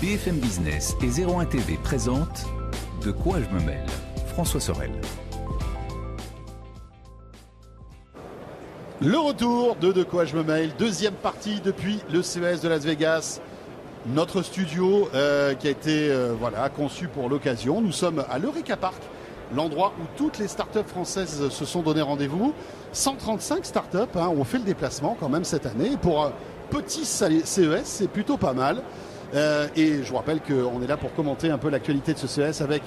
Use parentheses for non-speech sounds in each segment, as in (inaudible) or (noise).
BFM Business et 01 TV présentent De quoi je me mêle François Sorel. Le retour de De quoi je me mêle, deuxième partie depuis le CES de Las Vegas. Notre studio euh, qui a été euh, voilà, conçu pour l'occasion. Nous sommes à l'Eureka Park, l'endroit où toutes les startups françaises se sont donné rendez-vous. 135 startups hein, ont fait le déplacement quand même cette année. Pour un petit CES, c'est plutôt pas mal. Euh, et je vous rappelle qu'on est là pour commenter un peu l'actualité de ce CES avec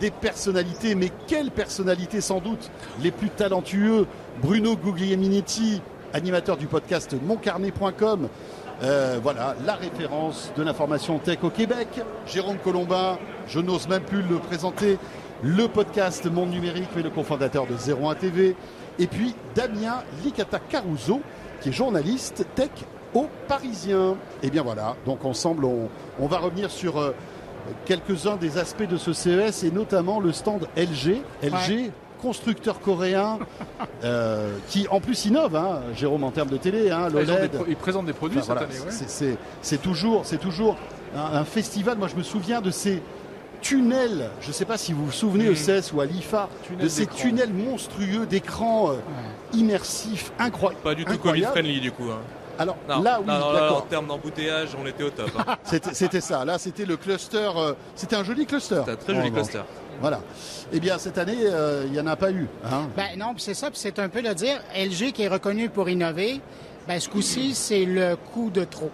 des personnalités, mais quelles personnalités sans doute les plus talentueux? Bruno Guglielminetti, animateur du podcast moncarnet.com, euh, voilà, la référence de l'information tech au Québec. Jérôme Colombin, je n'ose même plus le présenter, le podcast Monde Numérique, mais le cofondateur de 01 TV. Et puis Damien Licata Caruso, qui est journaliste tech au Parisien. Et bien voilà, donc ensemble, on, va revenir sur euh, quelques-uns des aspects de ce CES et notamment le stand LG. LG, constructeur coréen (laughs) euh, qui en plus innove, hein, Jérôme, en termes de télé. Hein, ils, présentent des produits cette année. C'est toujours, c'est toujours un, festival. Moi, je me souviens de ces tunnels. Je ne sais pas si vous vous souvenez au CES ou à l'IFA de ces tunnels monstrueux d'écran euh, immersifs, incroyables. Pas du tout Covid-friendly du coup. Hein. Alors là, oui, en termes d'embouteillage, on était au top. Hein. (laughs) c'était ça. Là, c'était le cluster. Euh, c'était un joli cluster. C'était un très joli cluster. Voilà. Eh bien, cette année, euh, il n'y en a pas eu. Hein. Ben non, c'est ça, c'est un peu le dire. LG qui est reconnu pour innover, ben, ce coup-ci, c'est le coup de trop.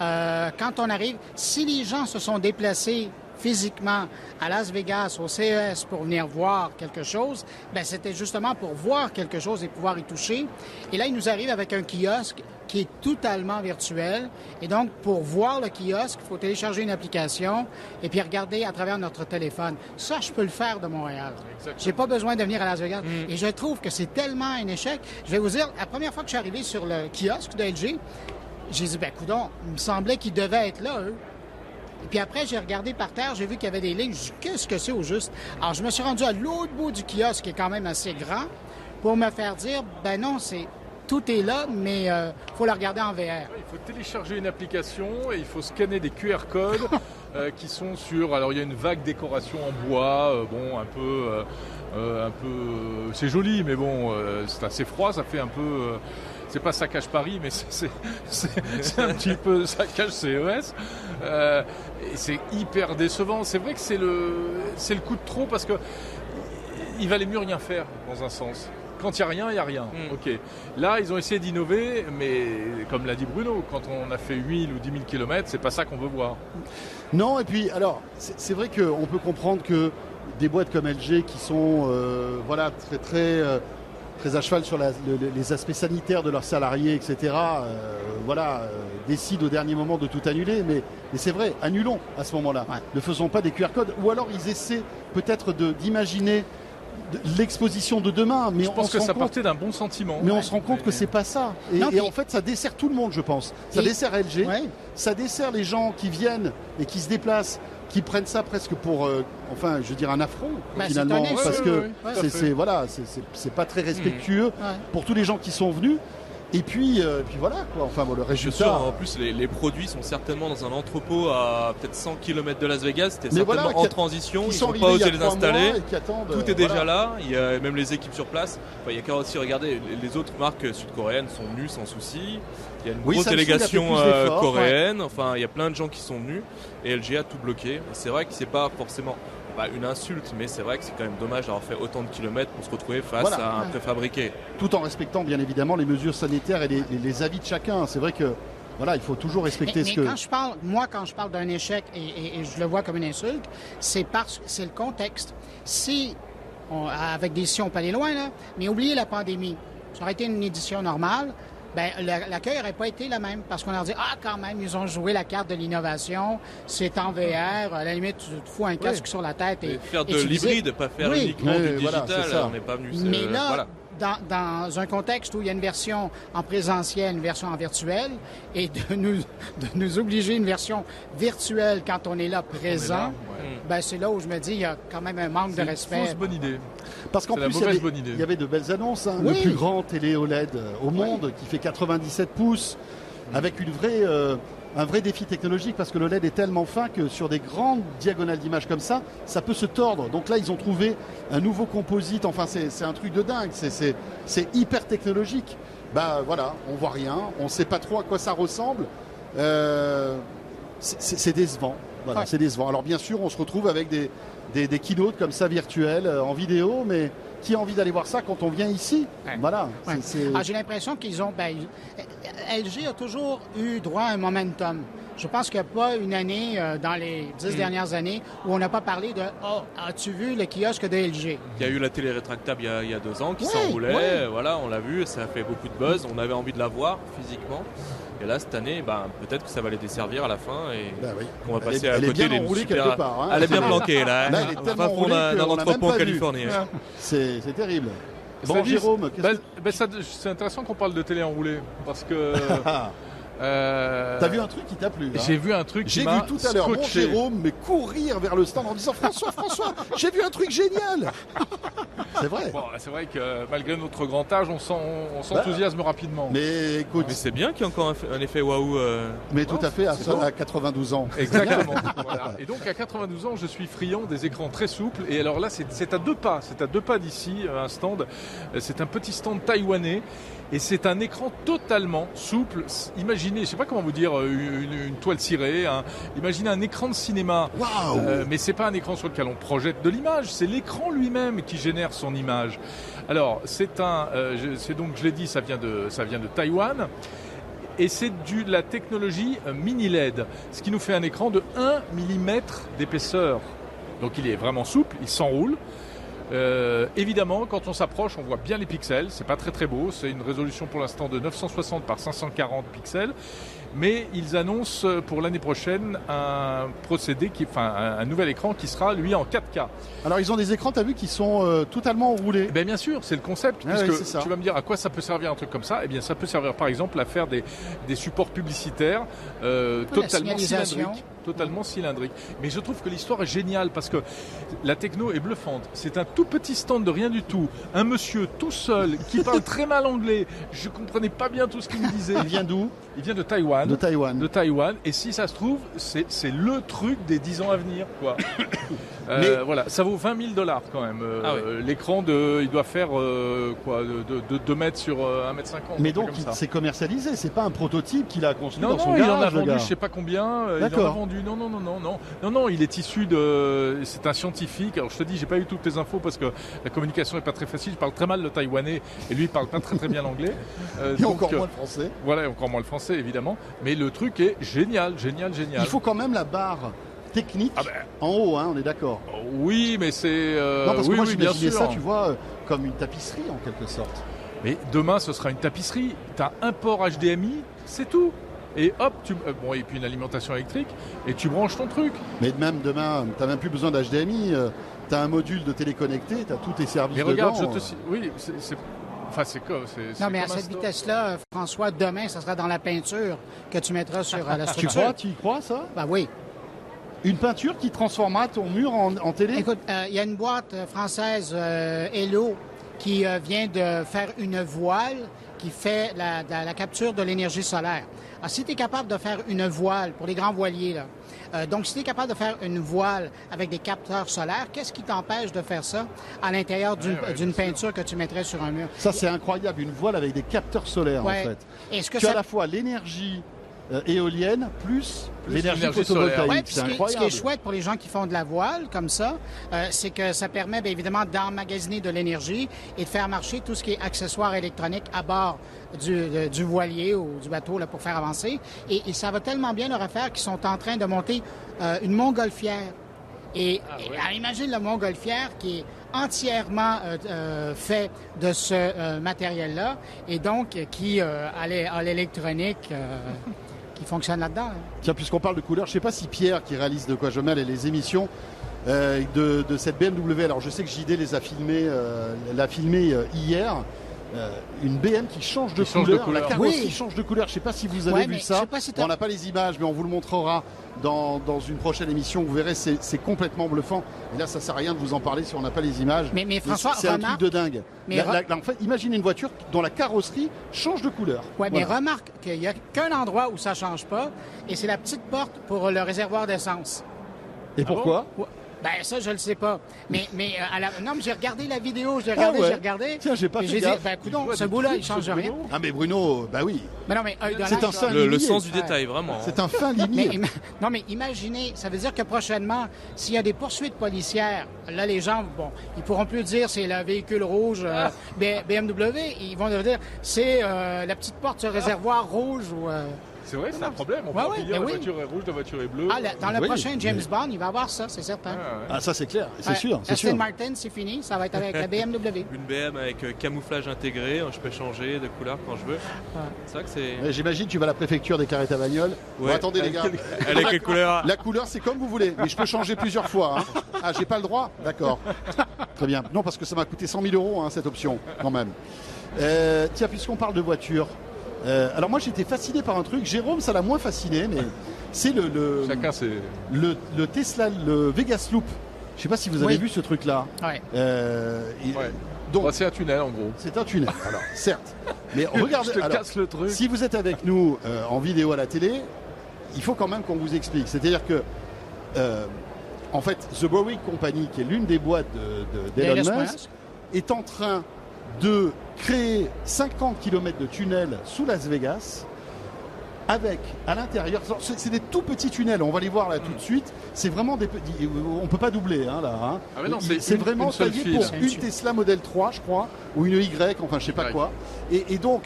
Euh, quand on arrive, si les gens se sont déplacés physiquement à Las Vegas, au CES, pour venir voir quelque chose, ben, c'était justement pour voir quelque chose et pouvoir y toucher. Et là, il nous arrive avec un kiosque qui est totalement virtuel. Et donc, pour voir le kiosque, il faut télécharger une application et puis regarder à travers notre téléphone. Ça, je peux le faire de Montréal. J'ai pas besoin de venir à Las Vegas. Mm. Et je trouve que c'est tellement un échec. Je vais vous dire, la première fois que je suis arrivé sur le kiosque de LG, j'ai dit, ben, coudon, il me semblait qu'ils devaient être là, eux. Et puis après, j'ai regardé par terre, j'ai vu qu'il y avait des lignes. Qu'est-ce que c'est au juste? Alors, je me suis rendu à l'autre bout du kiosque, qui est quand même assez grand, pour me faire dire, ben non, c'est tout est là, mais il euh, faut la regarder en VR. Il faut télécharger une application et il faut scanner des QR codes (laughs) euh, qui sont sur. Alors il y a une vague décoration en bois, euh, bon, un peu, un peu, c'est joli, mais bon, c'est assez froid, ça fait un peu. c'est pas ça cache Paris, mais (laughs) c'est un petit peu ça cache CES. et c'est hyper décevant. C'est vrai que c'est le, c'est le coup de trop parce que il valait mieux rien faire dans un sens. Quand il n'y a rien, il n'y a rien. Hmm. Ok. Là, ils ont essayé d'innover, mais comme l'a dit Bruno, quand on a fait 8000 ou 10 000 km, c'est pas ça qu'on veut voir. Non, et puis, alors, c'est vrai qu'on peut comprendre que des boîtes comme LG qui sont euh, voilà, très, très, euh, très à cheval sur les aspects sanitaires de leurs salariés, etc., euh, voilà, décident au dernier moment de tout annuler. Mais, c'est vrai, annulons à ce moment-là. Ne faisons pas des QR codes. Ou alors ils essaient peut-être d'imaginer l'exposition de demain. Mais je pense que ça partait d'un bon sentiment. Mais on se rend compte que c'est pas ça. Et, en fait, ça dessert tout le monde, je pense. Ça dessert LG, ça dessert les gens qui viennent et qui se déplacent qui prennent ça presque pour, euh, enfin, je veux dire, un affront bah, finalement, parce que c'est voilà, c'est pas très respectueux pour tous les gens qui sont venus. Et puis, euh, puis voilà quoi. Enfin bon, le résultat. en plus, les, produits sont certainement dans un entrepôt à peut-être 100 km de Las Vegas. C'était certainement en transition. Ils, sont, pas osé les installer. Tout est déjà là. Il y a même les équipes sur place. il y a qu'à aussi regarder. Les autres marques sud-coréennes sont venues sans souci. Il y a une grosse délégation euh, coréenne. Enfin, il y a plein de gens qui sont venus. Et LG a tout bloqué. C'est vrai que c'est pas forcément pas une insulte, mais c'est vrai que c'est quand même dommage d'avoir fait autant de kilomètres pour se retrouver face à un préfabriqué. Tout en respectant bien évidemment les mesures sanitaires et les, avis de chacun. C'est vrai que voilà, il faut toujours respecter ce que. Quand je parle, moi, quand je parle d'un échec et, je le vois comme une insulte, c'est parce que c'est le contexte. Si, avec des si on peut aller loin là, mais oubliez la pandémie. Ça aurait été une édition normale ben, l'accueil n'aurait pas été le même parce qu'on a dit ah quand même ils ont joué la carte de l'innovation, c'est en VR, à la limite tu te fous un casque sur la tête et, faire de l'hybride, pas faire uniquement du digital. on n'est pas venu. Mais là, dans, un contexte où il y a une version en présentiel, une version en virtuel, et de (laughs) nous, de nous obliger une version virtuelle quand on est là présent, ben c'est là où je me dis il y a quand même un manque de respect. C'est une bonne idée. Parce qu'en plus, il y, avait, de belles annonces. Hein. Le plus grand télé OLED au monde qui fait 97 pouces, avec une vraie. Euh, un vrai défi technologique parce que le LED est tellement fin que sur des grandes diagonales d'image comme ça, ça peut se tordre. Donc là, ils ont trouvé un nouveau composite. Enfin, c'est un truc de dingue. C'est hyper technologique. Bah voilà, on voit rien, on ne sait pas trop à quoi ça ressemble. Euh, c'est décevant. Voilà, c'est décevant. Alors bien sûr, on se retrouve avec des, des, des keynotes comme ça virtuels euh, en vidéo, mais qui a envie d'aller voir ça quand on vient ici? Voilà. Ah, j'ai l'impression qu'ils ont. Ben, LG a toujours eu droit à un momentum. Je pense qu'il n'y a pas une année euh, dans les dix hmm. dernières années où on n'a pas parlé de Oh, as-tu vu le kiosque de LG Il y a eu la télé rétractable il y a, deux ans qui s'enroulait. Voilà, on l'a vu, ça a fait beaucoup de buzz. On avait envie de la voir physiquement. Et là, cette année, ben, peut-être que ça va les desservir à la fin et bah on va passer à côté des super... part, hein. Elle est bien planquée là. là elle est tellement roulée dans l'entrepôt californien. C'est terrible. Bon, Jérôme, bah, bah, c'est intéressant qu'on parle de télé enroulée parce que (laughs) Euh... T'as vu un truc qui t'a plu hein J'ai vu un truc qui J'ai vu tout à l'heure mon Jérôme mais courir vers le stand en disant François, François, j'ai vu un truc génial. (laughs) c'est vrai. Bon, c'est vrai que malgré notre grand âge, on s'enthousiasme bah, rapidement. Mais écoute, c'est bien qu'il y ait encore un, effet waouh. Euh. Mais tout à fait à, 92 ans. (laughs) Exactement. Et donc à 92 ans, je suis friand des écrans très souples. Et alors là, c'est à deux pas, c'est à deux pas d'ici, un stand. C'est un petit stand taïwanais et c'est un écran totalement souple. Imaginez, je ne sais pas comment vous dire, euh, une, toile cirée. Hein. Imaginez un écran de cinéma. Wow euh, mais c'est pas un écran sur lequel on projette de l'image, c'est l'écran lui-même qui génère son image. Alors c'est un, euh, c'est donc je l'ai dit, ça vient de, ça vient de Taïwan. Et c'est de la technologie mini LED, ce qui nous fait un écran de 1 mm d'épaisseur. Donc il est vraiment souple, il s'enroule. Euh, évidemment, quand on s'approche, on voit bien les pixels. C'est pas très très beau. C'est une résolution pour l'instant de 960 par 540 pixels mais ils annoncent pour l'année prochaine un procédé, qui, enfin un, nouvel écran qui sera lui en 4K. Alors ils ont des écrans, tu as vu, qui sont euh, totalement enroulés. Eh bien, sûr, c'est le concept. Ah puisque tu vas me dire à quoi ça peut servir un truc comme ça Eh bien, ça peut servir par exemple à faire des, des supports publicitaires euh, totalement cylindriques totalement cylindrique. Mais je trouve que l'histoire est géniale parce que la techno est bluffante. C'est un tout petit stand de rien du tout. Un monsieur tout seul qui parle (laughs) très mal anglais. Je comprenais pas bien tout ce qu'il me disait. Il vient d'où Il vient de Taïwan. De Taïwan. De Taïwan. Et si ça se trouve, c'est le truc des 10 ans à venir, quoi. (coughs) Euh, Mais voilà, ça vaut 20 000 dollars quand même. Euh, ah l'écran de, il doit faire euh, quoi, de, 2 mètres sur 1 mètre 50. Mais donc, c'est commercialisé. C'est pas un prototype qu'il a construit dans son garage. il en a vendu, je sais pas combien. Non, non, non, non, non, non, non. Il est issu de. C'est un scientifique. Alors je te dis, j'ai pas eu toutes les infos parce que la communication est pas très facile. Je parle très mal le taïwanais et lui il parle pas très très bien l'anglais. (laughs) et encore moins le français. Voilà, encore moins le français évidemment. Mais le truc est génial, génial, génial. Il faut quand même la barre technique ah ben. en haut, hein, on est d'accord. Oui, mais c'est. Euh, non, parce que moi, oui, bien sûr. ça, tu vois, euh, comme une tapisserie en quelque sorte. Mais demain, ce sera une tapisserie. Tu as un port HDMI, c'est tout. Et hop, tu, euh, bon, et puis une alimentation électrique, et tu branches ton truc. Mais même demain, tu n'as même plus besoin d'HDMI. tu as un module de téléconnecté, tu as tous tes services. Mais regarde, je te. Oui, c'est. Enfin, c'est quoi Non, mais à cette vitesse-là, François, demain, ça sera dans la peinture que tu mettras sur la structure. tu crois, tu y crois, ça? Ben oui. Une peinture qui transformera ton mur en, télé? Écoute, euh, il y a une boîte française, euh, Hello, qui euh, vient de faire une voile qui fait la, la capture de l'énergie solaire. Alors, si tu es capable de faire une voile pour les grands voiliers, là, donc, si tu es capable de faire une voile avec des capteurs solaires, qu'est-ce qui t'empêche de faire ça à l'intérieur d'une peinture que tu mettrais sur un mur? Ça, c'est incroyable, une voile avec des capteurs solaires, en fait. Est-ce que tu as à la fois l'énergie euh, éolienne plus, l'énergie photovoltaïque. Ce qui est chouette pour les gens qui font de la voile comme ça, euh, c'est que ça permet bien évidemment d'emmagasiner de l'énergie et de faire marcher tout ce qui est accessoires électroniques à bord du, du voilier ou du bateau là, pour faire avancer. Et, et, ça va tellement bien leur affaire qu'ils sont en train de monter euh, une montgolfière. Et, ah imagine le montgolfière qui est entièrement fait de ce matériel-là et donc qui a l'électronique (laughs) qui fonctionne là-dedans. Hein. Tiens, puisqu'on parle de couleurs, je ne sais pas si Pierre, qui réalise de quoi je mêle les émissions euh, de, cette BMW, alors je sais que JD les a filmés, euh, l'a filmé euh, hier. Euh, une BM qui change de, couleur, la carrosserie change de couleur. Je ne sais pas si vous avez vu ça. on n'a pas les images, mais on vous le montrera dans, une prochaine émission. Vous verrez, c'est complètement bluffant. Et là, ça sert à rien de vous en parler si on n'a pas les images. Mais, mais François, c'est un truc de dingue. Mais en fait, imaginez une voiture dont la carrosserie change de couleur. Ouais, mais remarque qu'il n'y a qu'un endroit où ça change pas, et c'est la petite porte pour le réservoir d'essence. Et ah pourquoi? Ben ça, je le sais pas. Mais, mais euh, à la... non, mais j'ai regardé la vidéo, j'ai regardé, ah j'ai regardé. Tiens, j'ai pas fait dit, ben non, ce bout-là, il change rien. Ah mais Bruno, bah oui. Mais non, mais c'est un fin le, le, sens du détail, vraiment. C'est un fin limier. non, mais imaginez, ça veut dire que prochainement, s'il y a des poursuites policières, là, les gens, bon, ils pourront plus dire c'est le véhicule rouge euh, BMW, ils vont dire c'est euh, la petite porte, ce réservoir rouge ou. C'est vrai, c'est un problème. On peut ouais, la voiture est rouge, la voiture est bleue. Ah, dans le prochain James Bond, il va avoir ça, c'est certain. Ah, ça c'est clair, c'est sûr. Aston Martin, c'est fini, ça va être avec la (laughs) BMW. Une BM avec euh, camouflage intégré, je peux changer de couleur quand je veux. C'est vrai que c'est. J'imagine tu vas à la préfecture des carrettes à bagnole. attendez les gars. Elle est quelle couleur? La couleur, c'est comme vous voulez, mais je peux changer plusieurs fois. Hein. Ah, j'ai pas le droit? D'accord. Très bien. Non, parce que ça m'a coûté 100 000 euros hein, cette option, quand même. Euh, tiens, puisqu'on parle de voiture, euh, alors moi j'étais fasciné par un truc, Jérôme ça l'a moins fasciné, mais c'est le, le, le, Tesla, le Vegas Loop. Je sais pas si vous avez vu ce truc là. Euh, donc, c'est un tunnel en gros. C'est un tunnel, alors certes. (laughs) Mais regardez, le truc. si vous êtes avec nous euh, en vidéo à la télé, il faut quand même qu'on vous explique. C'est-à-dire que, en fait, The Boeing Company, qui est l'une des boîtes d'Elon de, Musk, est en train de créer 50 km de tunnels sous Las Vegas avec à l'intérieur, c'est des tout petits tunnels, on va les voir là tout de suite. C'est vraiment des petits, on peut pas doubler hein, là. Hein. Ah c'est vraiment taillé pour une Tesla Model 3, je crois, ou une Y, enfin je sais pas quoi. Et, donc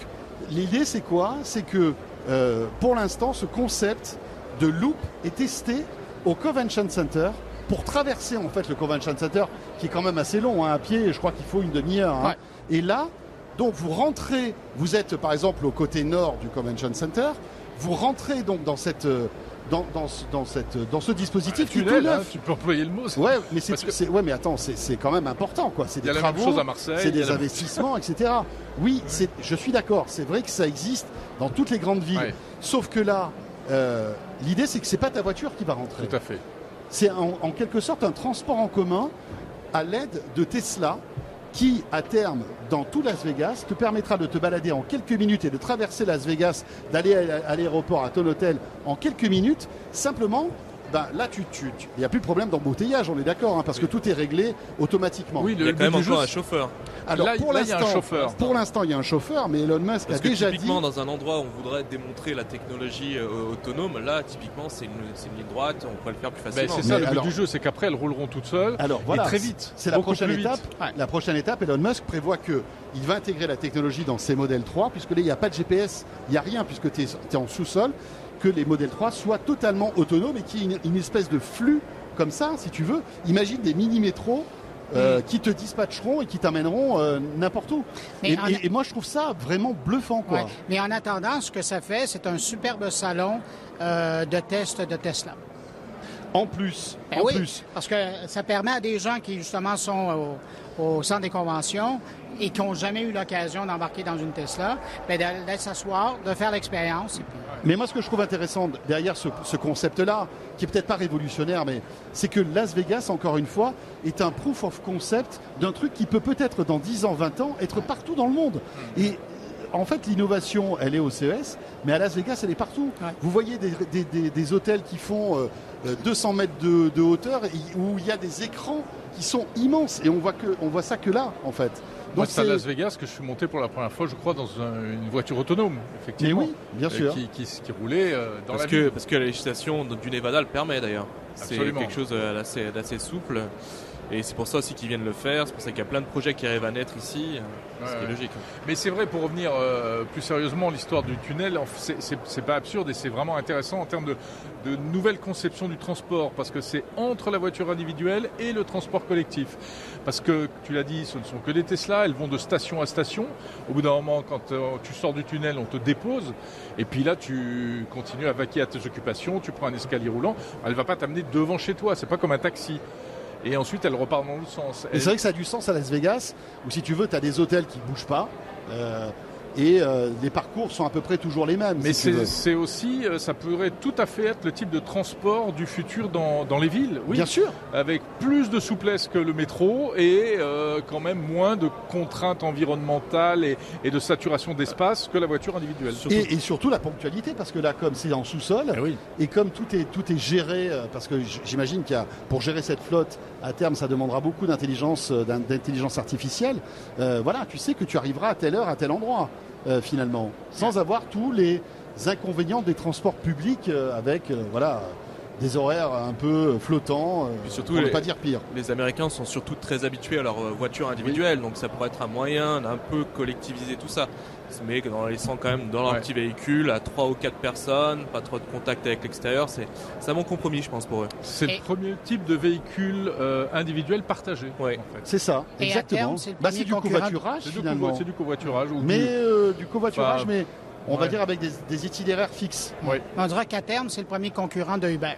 l'idée c'est quoi? C'est que euh, pour l'instant, ce concept de loop est testé au Convention Center pour traverser en fait le Convention Center, qui est quand même assez long hein, à pied. Je crois qu'il faut une demi-heure. Hein. Et là, donc vous rentrez, vous êtes par exemple au côté nord du Convention Center, vous rentrez donc dans cette euh, dans, dans, cette, dans ce dispositif qui est hein, tu peux employer le mot. Ouais, mais c'est, ouais, mais attends, c'est, quand même important, quoi. C'est des travaux, c'est des investissements, etc. (laughs) Oui, c'est, je suis d'accord. C'est vrai que ça existe dans toutes les grandes villes. Sauf que là, euh, l'idée, c'est que c'est pas ta voiture qui va rentrer. Tout à fait. C'est en quelque sorte un transport en commun à l'aide de Tesla qui, à terme, dans tout Las Vegas, te permettra de te balader en quelques minutes et de traverser Las Vegas, d'aller à l'aéroport, à ton hôtel en quelques minutes, simplement ben, là, tu, tu, il n'y a plus de problème d'embouteillage, on est d'accord, hein, parce que tout est réglé automatiquement. Oui, il y a quand même encore un chauffeur. Alors, là, pour l'instant, pour l'instant, il y a un chauffeur, mais Elon Musk a déjà typiquement, dans un endroit où on voudrait démontrer la technologie euh, autonome, là, typiquement, c'est une, une, ligne droite, on pourrait le faire plus ben, facilement. c'est ça, le but du jeu, c'est qu'après, elles rouleront toutes seules. Alors, voilà, et très vite. C'est la prochaine étape. La prochaine étape, Elon Musk prévoit que il va intégrer la technologie dans ses modèles 3, puisque là, il n'y a pas de GPS, il n'y a rien, puisque tu es, en sous-sol que les modèles 3 soient totalement autonomes et qu'il y ait une, espèce de flux comme ça, si tu veux. Imagine des mini-métros euh, mm. qui te dispatcheront et qui t'amèneront euh, n'importe où. Et, moi, je trouve ça vraiment bluffant. Quoi. Mais en attendant, ce que ça fait, c'est un superbe salon euh, de test de Tesla. En plus, ben en plus. Parce que ça permet à des gens qui justement sont au centre des conventions et qui n'ont jamais eu l'occasion d'embarquer dans une Tesla, ben, d'aller s'asseoir, de faire l'expérience. Mais moi, ce que je trouve intéressant derrière ce, concept-là, qui est peut-être pas révolutionnaire, mais c'est que Las Vegas, encore une fois, est un proof of concept d'un truc qui peut peut-être dans 10 ans, 20 ans, être partout dans le monde. Et en fait, l'innovation, elle est au CES, mais à Las Vegas, elle est partout. Vous voyez des, hôtels qui font 200 euh, mètres de, hauteur, où il y a des écrans qui sont immenses, et on voit, que, on voit ça que là, en fait. Moi, c'est à Las Vegas que je suis monté pour la première fois, je crois, dans une voiture autonome, effectivement. oui, bien sûr. Qui, qui, roulait euh, dans parce la que, Parce que la législation du Nevada le permet d'ailleurs. C'est quelque chose d'assez souple. Et c'est pour ça aussi qu'ils viennent le faire, c'est pour ça qu'il y a plein de projets qui arrivent à naître ici, c'est logique. Mais c'est vrai, pour revenir euh, plus sérieusement, l'histoire du tunnel, c'est pas absurde et c'est vraiment intéressant en termes de, de nouvelle conception du transport, parce que c'est entre la voiture individuelle et le transport collectif. Parce que, tu l'as dit, ce ne sont que des Tesla, elles vont de station à station. Au bout d'un moment, quand euh, tu sors du tunnel, on te dépose, et puis là, tu continues à vaquer à tes occupations, tu prends un escalier roulant, elle ne va pas t'amener devant chez toi, c'est pas comme un taxi. Et ensuite elle repart dans l'autre sens. Et c'est vrai que ça a du sens à Las Vegas, où si tu veux, tu as des hôtels qui bougent pas. Euh, et euh, les parcours sont à peu près toujours les mêmes. Mais c'est aussi, euh, ça pourrait tout à fait être le type de transport du futur dans, dans les villes, oui. Bien sûr. Avec plus de souplesse que le métro et euh, quand même moins de contraintes environnementales et, et de saturation d'espace que la voiture individuelle. Et, et, surtout la ponctualité, parce que là, comme c'est en sous-sol, eh oui. et comme tout est, tout est géré, parce que j'imagine qu'il y a, pour gérer cette flotte, à terme, ça demandera beaucoup d'intelligence, d'intelligence artificielle. voilà, tu sais que tu arriveras à telle heure, à tel endroit. Euh, finalement, sans avoir tous les inconvénients des transports publics euh, avec euh, voilà des horaires un peu flottants, surtout pour ne pas dire pire. Les Américains sont surtout très habitués à leur voiture individuelle, donc ça pourrait être un moyen d'un peu collectiviser tout ça. Mais dans les laissant quand même dans leur petit véhicule à 3 ou 4 personnes, pas trop de contact avec l'extérieur, c'est un bon compromis je pense pour eux. C'est le premier type de véhicule individuel partagé. En fait. C'est ça, exactement. Bah, c'est du covoiturage finalement. C'est du covoiturage. mais du, covoiturage, mais on va dire avec des, itinéraires fixes. On dirait qu'à terme, c'est le premier concurrent de Uber.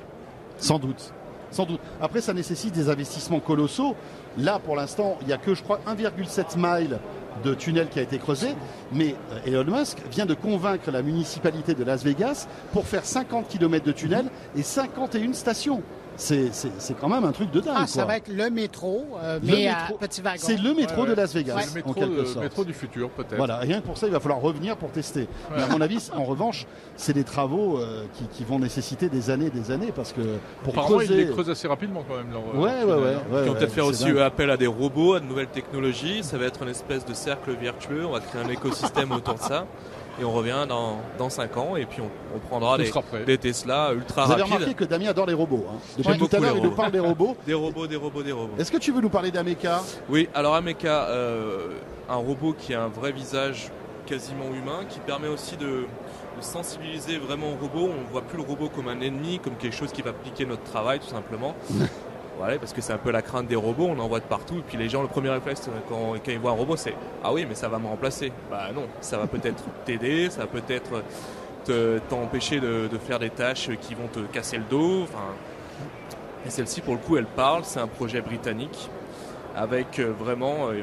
Sans doute. Sans doute. Après, ça nécessite des investissements colossaux. Là, pour l'instant, il n'y a que, je crois, 1,7 miles de tunnel qui a été creusé. Mais euh, Elon Musk vient de convaincre la municipalité de Las Vegas pour faire 50 km de tunnel et 51 stations c'est quand même un truc de dingue. Ah, ça va être le métro, euh, mais à petit wagon. C'est le métro de Las Vegas, le métro, en quelque sorte. Le métro du futur, peut-être. Voilà, rien que pour ça, il va falloir revenir pour tester. Mais à mon avis, en (laughs) revanche, c'est des travaux euh, qui, vont nécessiter des années et des années, parce que pour Apparemment, creuser... ils les creusent assez rapidement quand même. Leur, euh, ouais, ouais, ouais, Ils vont peut-être faire aussi appel à des robots, à de nouvelles technologies. Ça va être une espèce de cercle vertueux. On va créer un écosystème autour de ça et on revient dans, dans 5 ans et puis on, prendra des, Tesla ultra rapides. Vous avez remarqué que Damien adore les robots. Hein. Depuis tout à l'heure, il nous parle des robots. (laughs) des robots, des robots, des robots. Est-ce que tu veux nous parler d'Ameka? Oui, alors Ameka, euh, un robot qui a un vrai visage quasiment humain, qui permet aussi de, sensibiliser vraiment au robot. On ne voit plus le robot comme un ennemi, comme quelque chose qui va piquer notre travail tout simplement. (laughs) parce que c'est un peu la crainte des robots, on en voit de partout. Et puis les gens, le premier réflexe euh, quand, ils voient un robot, c'est Ah oui, mais ça va me remplacer. Bah non, ça va peut-être t'aider, ça va peut-être t'empêcher de, faire des tâches qui vont te casser le dos. Et celle-ci, pour le coup, elle parle. C'est un projet britannique avec euh, vraiment. Euh,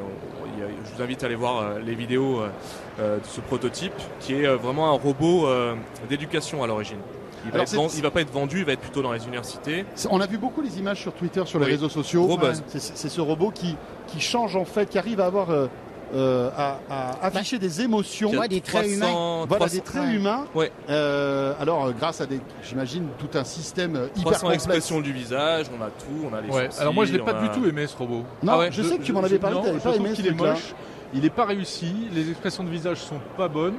je vous invite à aller voir les vidéos de ce prototype qui est vraiment un robot d'éducation à l'origine. Il va, va pas être vendu, il va être plutôt dans les universités. On a vu beaucoup les images sur Twitter, sur les réseaux sociaux. C'est ce robot qui, qui change en fait, qui arrive à avoir euh, euh, à, afficher des émotions, des traits humains. Voilà, des traits humains. Ouais. Euh, alors, grâce à des, j'imagine, tout un système hyper 300 expressions du visage, on a tout, on a les ouais. Alors moi, je l'ai pas du tout aimé ce robot. Non, ah je, sais que tu m'en avais parlé, tu pas aimé. Il est moche, il est pas réussi, les expressions de visage sont pas bonnes.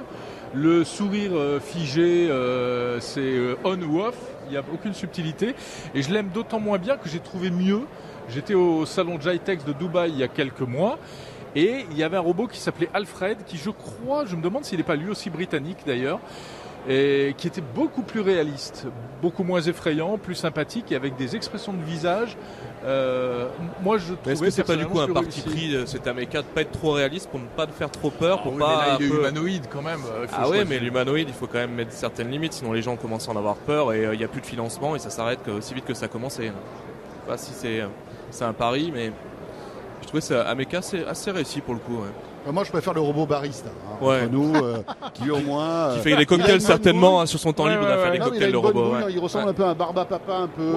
Le sourire euh, figé, euh, c'est euh, on ou off, il n'y a aucune subtilité. Et je l'aime d'autant moins bien que j'ai trouvé mieux. J'étais au salon Jitex de Dubaï il y a quelques mois. Et il y avait un robot qui s'appelait Alfred, qui je crois, je me demande s'il n'est pas lui aussi britannique d'ailleurs, et qui était beaucoup plus réaliste, beaucoup moins effrayant, plus sympathique et avec des expressions de visage. Euh, moi, je trouvais. Est-ce que c'est pas du coup un parti pris de cet Ameca de pas être trop réaliste pour ne pas faire trop peur, pour ah pas. Mais là, il est humanoïde quand même. Euh, ah oui, mais l'humanoïde, il faut quand même mettre certaines limites, sinon les gens commencent à en avoir peur et euh, il n'y a plus de financement et ça s'arrête aussi vite que ça a commencé. Je sais pas si c'est c'est un pari, mais je trouvais ça Ameca c'est assez réussi pour le coup. Moi, je préfère le robot barista. Hein, ouais. nous, euh, (laughs) qui au moins. Qui fait des cocktails certainement hein, sur son temps libre. on a fait des cocktails de robot. il ressemble un peu à un barba papa, un peu,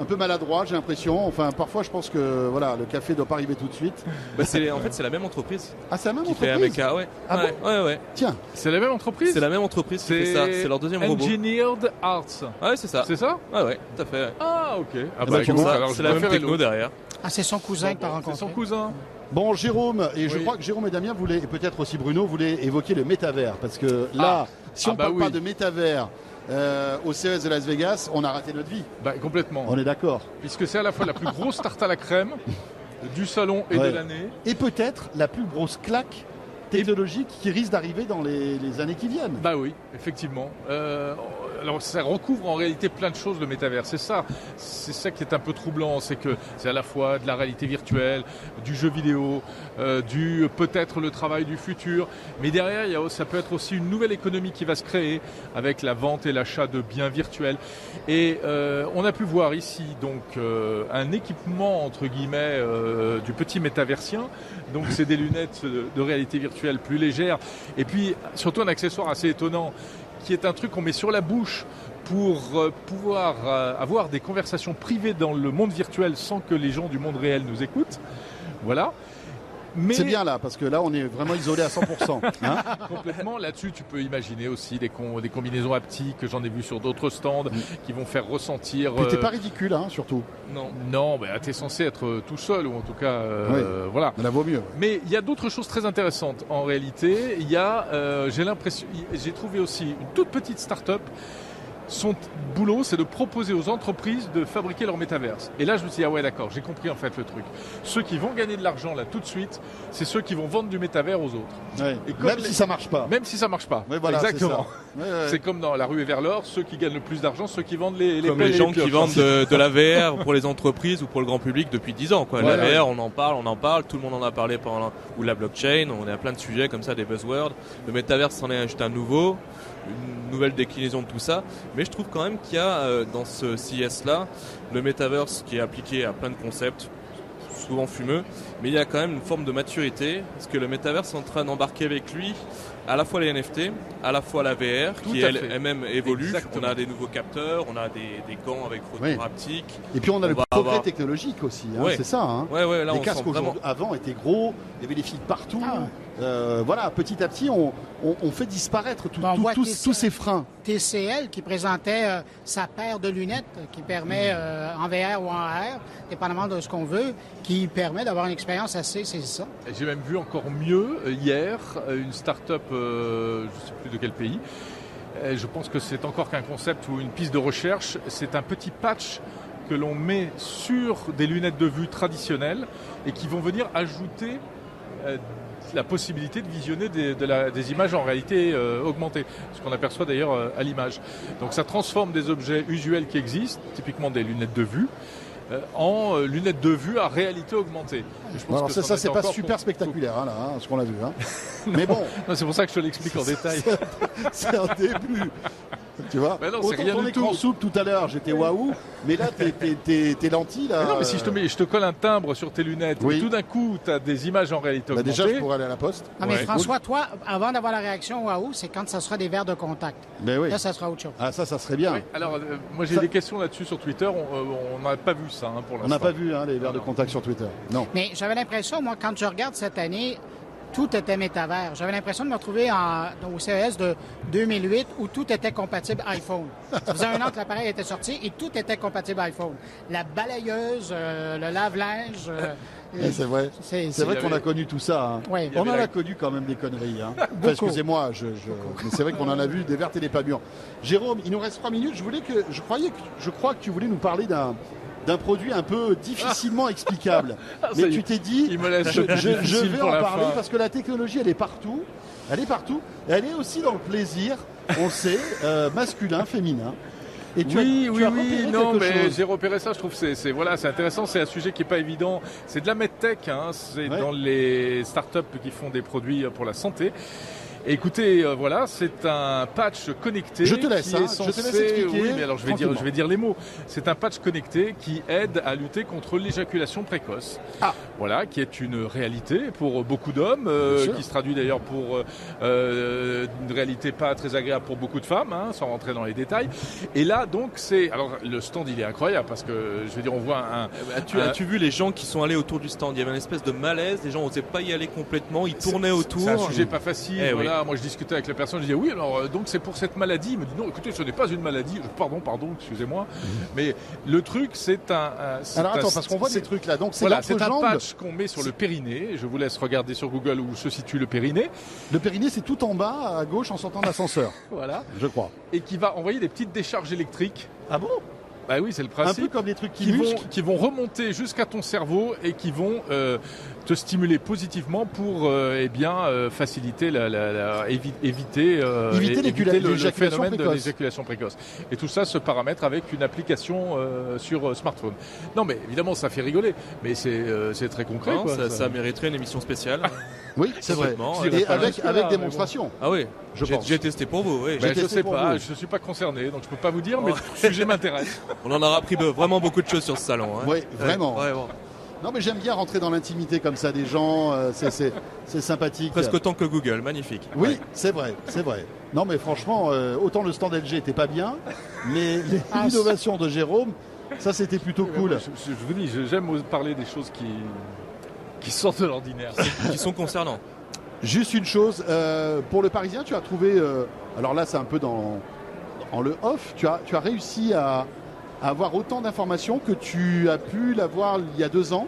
un peu maladroit, j'ai l'impression. Enfin, parfois, je pense que voilà, le café doit pas arriver tout de suite. (laughs) Bah, c'est, en fait, c'est la même entreprise. Ah, c'est la même qui entreprise. Fait ouais. Ah ouais, ouais, Tiens, c'est la même entreprise. C'est la même entreprise qui fait ça. C'est leur deuxième robot. Engineered Arts. Ouais, c'est ça. C'est ça Ouais, ouais, tout à fait. Ah, ok. Ah, bah, c'est la même techno derrière. Ah, c'est son cousin que t'as rencontré. C'est son cousin. Bon, Jérôme, et je crois que Jérôme et Damien voulaient, et peut-être aussi Bruno, voulaient évoquer le métavers. Parce que là, ah. si on ne ah, bah parle pas de métavers euh, au CES de Las Vegas, on a raté notre vie. Bah, complètement. On est d'accord. Puisque c'est à la fois la plus grosse tarte à la crème (laughs) du salon et de l'année. Et peut-être la plus grosse claque technologique qui risque d'arriver dans les, années qui viennent. Bah oui, effectivement. Euh, alors ça recouvre en réalité plein de choses le métavers. C'est ça, c'est ça qui est un peu troublant, c'est que c'est à la fois de la réalité virtuelle, du jeu vidéo, euh, du peut-être le travail du futur, mais derrière il y a, ça peut être aussi une nouvelle économie qui va se créer avec la vente et l'achat de biens virtuels. Et euh, on a pu voir ici donc euh, un équipement entre guillemets du petit métaversien. Donc c'est des lunettes de réalité virtuelle plus légères et puis surtout un accessoire assez étonnant qui est un truc qu'on met sur la bouche pour euh, pouvoir euh, avoir des conversations privées dans le monde virtuel sans que les gens du monde réel nous écoutent. Voilà. C'est bien là, parce que là, on est vraiment isolé à 100%. Hein. (laughs) Complètement. Là-dessus, tu peux imaginer aussi des, des combinaisons haptiques que j'en ai vu sur d'autres stands mm. qui vont faire ressentir. Mais t'es euh, pas ridicule, hein, surtout. Non. Non, bah, t'es censé être tout seul, ou en tout cas, euh, voilà. Ça vaut mieux. Mais il y a d'autres choses très intéressantes. En réalité, il y a, euh, j'ai l'impression, j'ai trouvé aussi une toute petite start-up son boulot, c'est de proposer aux entreprises de fabriquer leur métaverse. Et là, je me suis dit, ah ouais, d'accord, j'ai compris en fait le truc. Ceux qui vont gagner de l'argent là tout de suite, c'est ceux qui vont vendre du métavers aux autres. même si ça marche pas. Même si ça marche pas. Exactement. C'est comme dans la rue et vers l'or, ceux qui gagnent le plus d'argent, ceux qui vendent les, les Comme les gens qui vendent de, la VR pour les entreprises ou pour le grand public depuis 10 ans. Quoi. la VR, on en parle, on en parle, tout le monde en a parlé pendant ou la blockchain, on est à plein de sujets comme ça, des buzzwords. Le métavers, c'en est juste un nouveau une nouvelle déclinaison de tout ça. Mais je trouve quand même qu'il y a euh, dans ce CS là le metaverse qui est appliqué à plein de concepts souvent fumeux, mais il y a quand même une forme de maturité, parce que le metaverse est en train d'embarquer avec lui à la fois les NFT, à la fois la VR, qui elle-même évolue. On a des nouveaux capteurs, on a des, des gants avec photo haptique. Et puis on a le progrès technologique aussi, hein, c'est ça. Hein. les casques avant étaient gros, il y avait des fils partout. Ah euh, voilà, petit à petit, on, fait disparaître tous ces freins. TCL qui présentait euh, sa paire de lunettes qui permet, euh, en VR ou en AR, dépendamment de ce qu'on veut, qui permet d'avoir une expérience assez saisissante. J'ai même vu encore mieux hier une start-up, je ne sais plus de quel pays. Je pense que c'est encore qu'un concept ou une piste de recherche. C'est un petit patch que l'on met sur des lunettes de vue traditionnelles et qui vont venir ajouter la possibilité de visionner des, images en réalité euh, augmentée, ce qu'on aperçoit d'ailleurs euh, à l'image. Donc ça transforme des objets usuels qui existent, typiquement des lunettes de vue, euh, en lunettes de vue à réalité augmentée. alors ça, c'est pas super spectaculaire, hein, là, hein, ce qu'on a vu. Hein. (laughs) Mais bon. c'est pour ça que je te l'explique en détail. (laughs) c'est un début. Tu vois mais non, c'est rien du tout. soupe tout à l'heure, j'étais waouh, mais là, tes lentilles, là. non, mais si je te, mets, je te colle un timbre sur tes lunettes, tout d'un coup, tu as des images en réalité bah Déjà, je pourrais aller à la poste. Ah, mais François, toi, avant d'avoir la réaction waouh, c'est quand ça sera des verres de contact. Mais oui. Là, ça sera autre chose. Ah, ça, ça serait bien. Alors, euh, moi, j'ai des questions là-dessus sur Twitter. On n'a pas vu ça hein, pour l'instant. On n'a pas vu hein, les verres de contact sur Twitter. Non. Mais j'avais l'impression, moi, quand je regarde cette année, tout était métavers. J'avais l'impression de me retrouver en, au CES de 2008 où tout était compatible iPhone. Ça faisait un an que l'appareil était sorti et tout était compatible iPhone. La balayeuse, euh, le lave-linge. Euh, c'est vrai. C'est vrai qu'on a connu tout ça. Hein. On en a connu quand même des conneries. Hein. Excusez-moi, je, mais c'est vrai qu'on en a vu des vertes et des pas mûres. Jérôme, il nous reste trois minutes. Je voulais que, je croyais que, je crois que tu voulais nous parler d'un d'un produit un peu difficilement explicable. Ah, Mais tu t'es dit, je, vais en parler parce que la technologie, elle est partout. Elle est partout. elle est aussi dans le plaisir, on sait, euh, masculin, féminin. Et tu oui, as, oui, oui, non, mais j'ai repéré ça. Je trouve c'est, c'est voilà, c'est intéressant. C'est un sujet qui est pas évident. C'est de la medtech. Hein, c'est dans les startups qui font des produits pour la santé. Écoutez, euh, voilà, c'est un patch connecté. Je te laisse, hein, je te laisse expliquer. Oui, mais alors je vais dire, je vais dire les mots. C'est un patch connecté qui aide à lutter contre l'éjaculation précoce. Ah. Voilà, qui est une réalité pour beaucoup d'hommes, euh, qui se traduit d'ailleurs pour euh, une réalité pas très agréable pour beaucoup de femmes, hein, sans rentrer dans les détails. Et là, donc, c'est alors le stand, il est incroyable parce que je veux dire, on voit un. As-tu as-tu vu les gens qui sont allés autour du stand? Il y avait une espèce de malaise. Les gens n'osaient pas y aller complètement. Ils tournaient autour. C'est un sujet pas facile. Eh moi je discutais avec la personne, je disais oui, alors euh, donc c'est pour cette maladie. Il me dit non, écoutez, ce n'est pas une maladie. Pardon, pardon, excusez-moi. Mhm. Mais le truc, c'est un. alors attends, parce qu'on voit ces trucs là. Donc c'est voilà, un patch qu'on met sur le périnée. Je vous laisse regarder sur Google où se situe le périnée. Le périnée, c'est tout en bas à gauche en sortant d'ascenseur. (laughs) voilà. Je crois. Et qui va envoyer des petites décharges électriques. Ah bon? Bah oui, c'est le principe. Un peu comme des trucs qui, vont, qui vont remonter jusqu'à ton cerveau et qui vont euh, te stimuler positivement pour euh, eh bien euh, faciliter la, la, éviter éviter, le, phénomène de l'éjaculation précoce. Et tout ça se paramètre avec une application sur smartphone. Non, mais évidemment, ça fait rigoler, mais c'est très concret. ça, mériterait une émission spéciale. (laughs) oui, c'est vrai. Et avec, avec démonstration. Ah oui. J'ai testé pour vous. Oui. Ben, je sais pas, je suis pas concerné, donc je peux pas vous dire, mais le sujet m'intéresse. (laughs) On en aura appris vraiment beaucoup de choses sur ce salon. Hein. Oui, vraiment. Non, mais j'aime bien rentrer dans l'intimité comme ça des gens. Euh, c'est sympathique. Presque autant que Google, magnifique. Oui, c'est vrai, c'est vrai. Non, mais franchement, euh, autant le stand LG était pas bien, mais (laughs) l'innovation ah, de Jérôme, ça c'était plutôt cool. Je, vous dis, j'aime parler des choses qui, qui sortent de l'ordinaire, qui sont concernants. Juste une chose, euh, pour le Parisien, tu as trouvé, alors là c'est un peu dans, en le off, tu as, tu as réussi à, avoir autant d'informations que tu as pu l'avoir il y a deux ans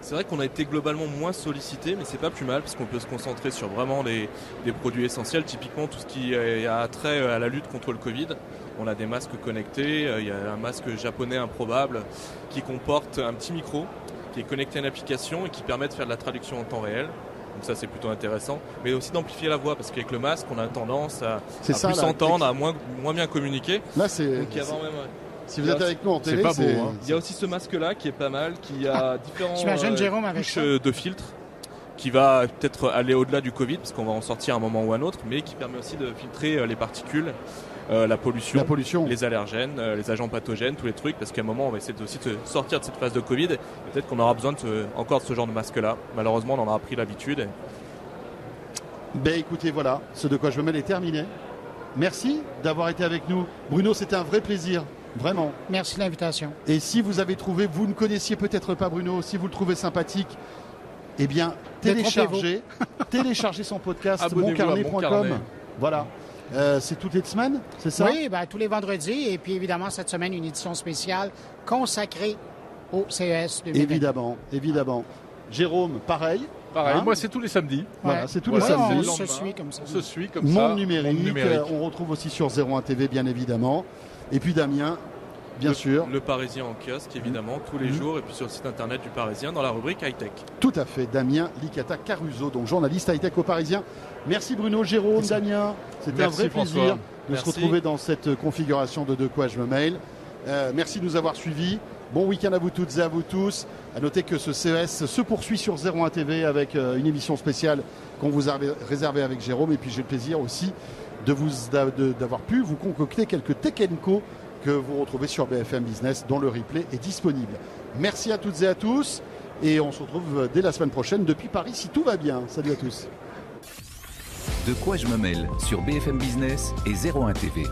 c'est vrai qu'on a été globalement moins sollicité, mais c'est pas plus mal parce qu'on peut se concentrer sur vraiment les, produits essentiels, typiquement tout ce qui a trait à la lutte contre le Covid. On a des masques connectés, euh, il y a un masque japonais improbable qui comporte un petit micro qui est connecté à une application et qui permet de faire de la traduction en temps réel. Donc ça c'est plutôt intéressant, mais aussi d'amplifier la voix parce qu'avec le masque on a tendance à, plus s'entendre, à moins, moins bien communiquer. Là c'est. Si vous êtes avec nous en télé, pas beau. Hein. Il y a aussi ce masque-là qui est pas mal, qui a différents euh, couches euh, de filtres qui va peut-être aller au-delà du Covid, parce qu'on va en sortir un moment ou un autre, mais qui permet aussi de filtrer euh, les particules, la, pollution, la pollution, les allergènes, les agents pathogènes, tous les trucs, parce qu'à un moment on va essayer aussi de sortir de cette phase de Covid. Peut-être qu'on aura besoin de encore de ce genre de masque-là. Malheureusement, on en aura pris l'habitude. Ben écoutez, voilà, ce de quoi je me mêle est terminé. Merci d'avoir été avec nous. Bruno, c'était un vrai plaisir. Vraiment. Merci de l'invitation. Et si vous avez trouvé, vous ne connaissiez peut-être pas Bruno, si vous le trouvez sympathique, eh bien, téléchargez, (laughs) téléchargez son podcast moncarnet.com. Voilà. Euh, c'est toutes les semaines, c'est ça? Oui, ben, tous les vendredis. Et puis évidemment, cette semaine, une édition spéciale consacrée au CES 2020. Évidemment, évidemment. Jérôme, pareil. Pareil, hein moi c'est tous les samedis. Voilà, c'est tous les samedis. On se suit comme ça. On se suit comme ça. numérique. numérique. On retrouve aussi sur 01 TV, bien évidemment. Et puis Damien, bien sûr. Le Parisien en kiosque, évidemment, tous les mhm. jours, et puis sur le site internet du Parisien dans la rubrique high-tech. Tout à fait, Damien Licata Caruso, donc journaliste high-tech au Parisien. Merci Bruno, Jérôme, Damien. C'était un vrai plaisir de se retrouver dans cette configuration de De quoi je me mail. Euh, merci de nous avoir suivis. Bon week-end à vous toutes et à vous tous. À noter que ce CES se poursuit sur 01 TV avec euh, une émission spéciale qu'on vous a réservée avec Jérôme. Et puis j'ai le plaisir aussi de vous d'avoir pu vous concocter quelques tech que vous retrouvez sur BFM Business dont le replay est disponible. Merci à toutes et à tous et on se retrouve dès la semaine prochaine depuis Paris si tout va bien. Salut à tous. De quoi je me mêle sur BFM Business et 01 TV.